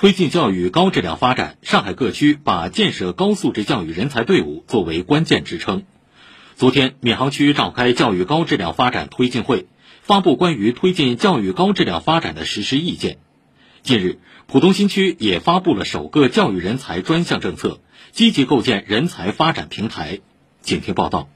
推进教育高质量发展，上海各区把建设高素质教育人才队伍作为关键支撑。昨天，闵行区召开教育高质量发展推进会，发布关于推进教育高质量发展的实施意见。近日，浦东新区也发布了首个教育人才专项政策，积极构建人才发展平台。请听报道。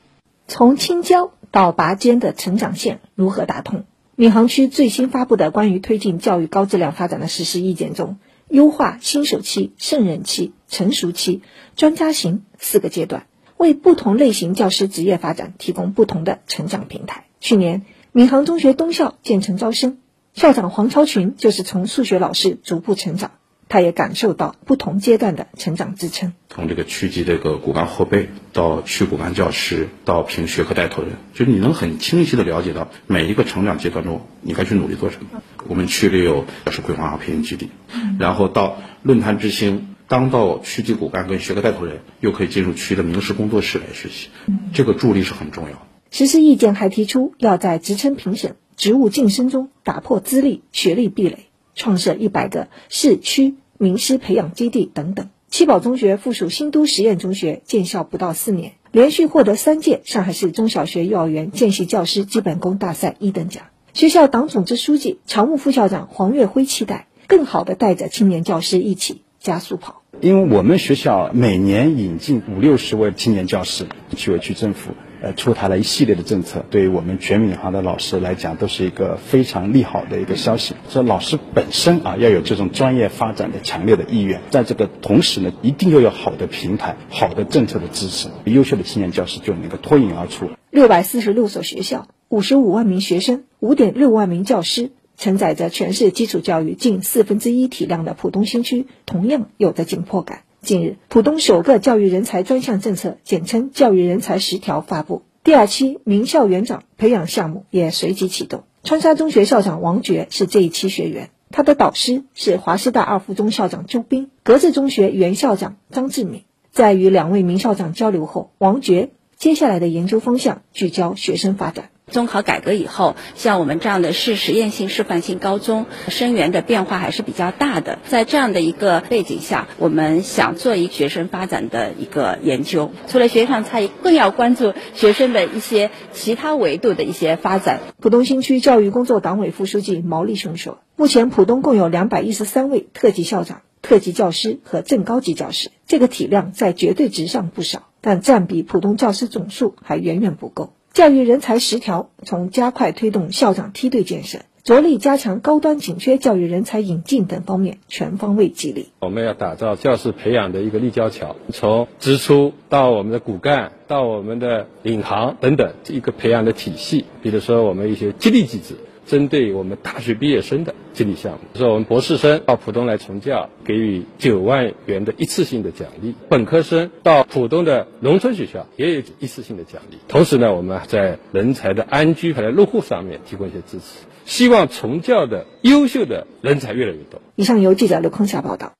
从青椒到拔尖的成长线如何打通？闵行区最新发布的关于推进教育高质量发展的实施意见中，优化新手期、胜任期、成熟期、专家型四个阶段。为不同类型教师职业发展提供不同的成长平台。去年，闵行中学东校建成招生，校长黄超群就是从数学老师逐步成长，他也感受到不同阶段的成长支撑。从这个区级这个骨干后备到区骨干教师，到评学科带头人，就是你能很清晰的了解到每一个成长阶段中你该去努力做什么。我们区里有教师规划和培训基地，然后到论坛之星。当到区级骨干跟学科带头人，又可以进入区的名师工作室来学习，这个助力是很重要。实施意见还提出，要在职称评审、职务晋升中打破资历、学历壁垒，创设一百个市区名师培养基地等等。七宝中学附属新都实验中学建校不到四年，连续获得三届上海市中小学幼儿园见习教师基本功大赛一等奖。学校党总支书记、常务副校长黄月辉期待，更好的带着青年教师一起加速跑。因为我们学校每年引进五六十位青年教师，区委区政府呃出台了一系列的政策，对于我们全闵行的老师来讲，都是一个非常利好的一个消息。说老师本身啊要有这种专业发展的强烈的意愿，在这个同时呢，一定要有好的平台、好的政策的支持，优秀的青年教师就能够脱颖而出。六百四十六所学校，五十五万名学生，五点六万名教师。承载着全市基础教育近四分之一体量的浦东新区，同样有着紧迫感。近日，浦东首个教育人才专项政策（简称教育人才十条）发布，第二期名校园长培养项目也随即启动。川沙中学校长王珏是这一期学员，他的导师是华师大二附中校长周斌，格致中学原校长张志敏。在与两位名校长交流后，王珏接下来的研究方向聚焦学生发展。中考改革以后，像我们这样的市实验性示范性高中生源的变化还是比较大的。在这样的一个背景下，我们想做一学生发展的一个研究，除了学业上差异，更要关注学生的一些其他维度的一些发展。浦东新区教育工作党委副书记毛立雄说：“目前浦东共有两百一十三位特级校长、特级教师和正高级教师，这个体量在绝对值上不少，但占比浦东教师总数还远远不够。”教育人才十条，从加快推动校长梯队建设，着力加强高端紧缺教育人才引进等方面全方位激励。我们要打造教师培养的一个立交桥，从支出到我们的骨干，到我们的领航等等一个培养的体系。比如说，我们一些激励机制。针对我们大学毕业生的激励项目，说我们博士生到浦东来从教，给予九万元的一次性的奖励；本科生到浦东的农村学校也有一次性的奖励。同时呢，我们在人才的安居和落户上面提供一些支持，希望从教的优秀的人才越来越多。以上由记者刘空霞报道。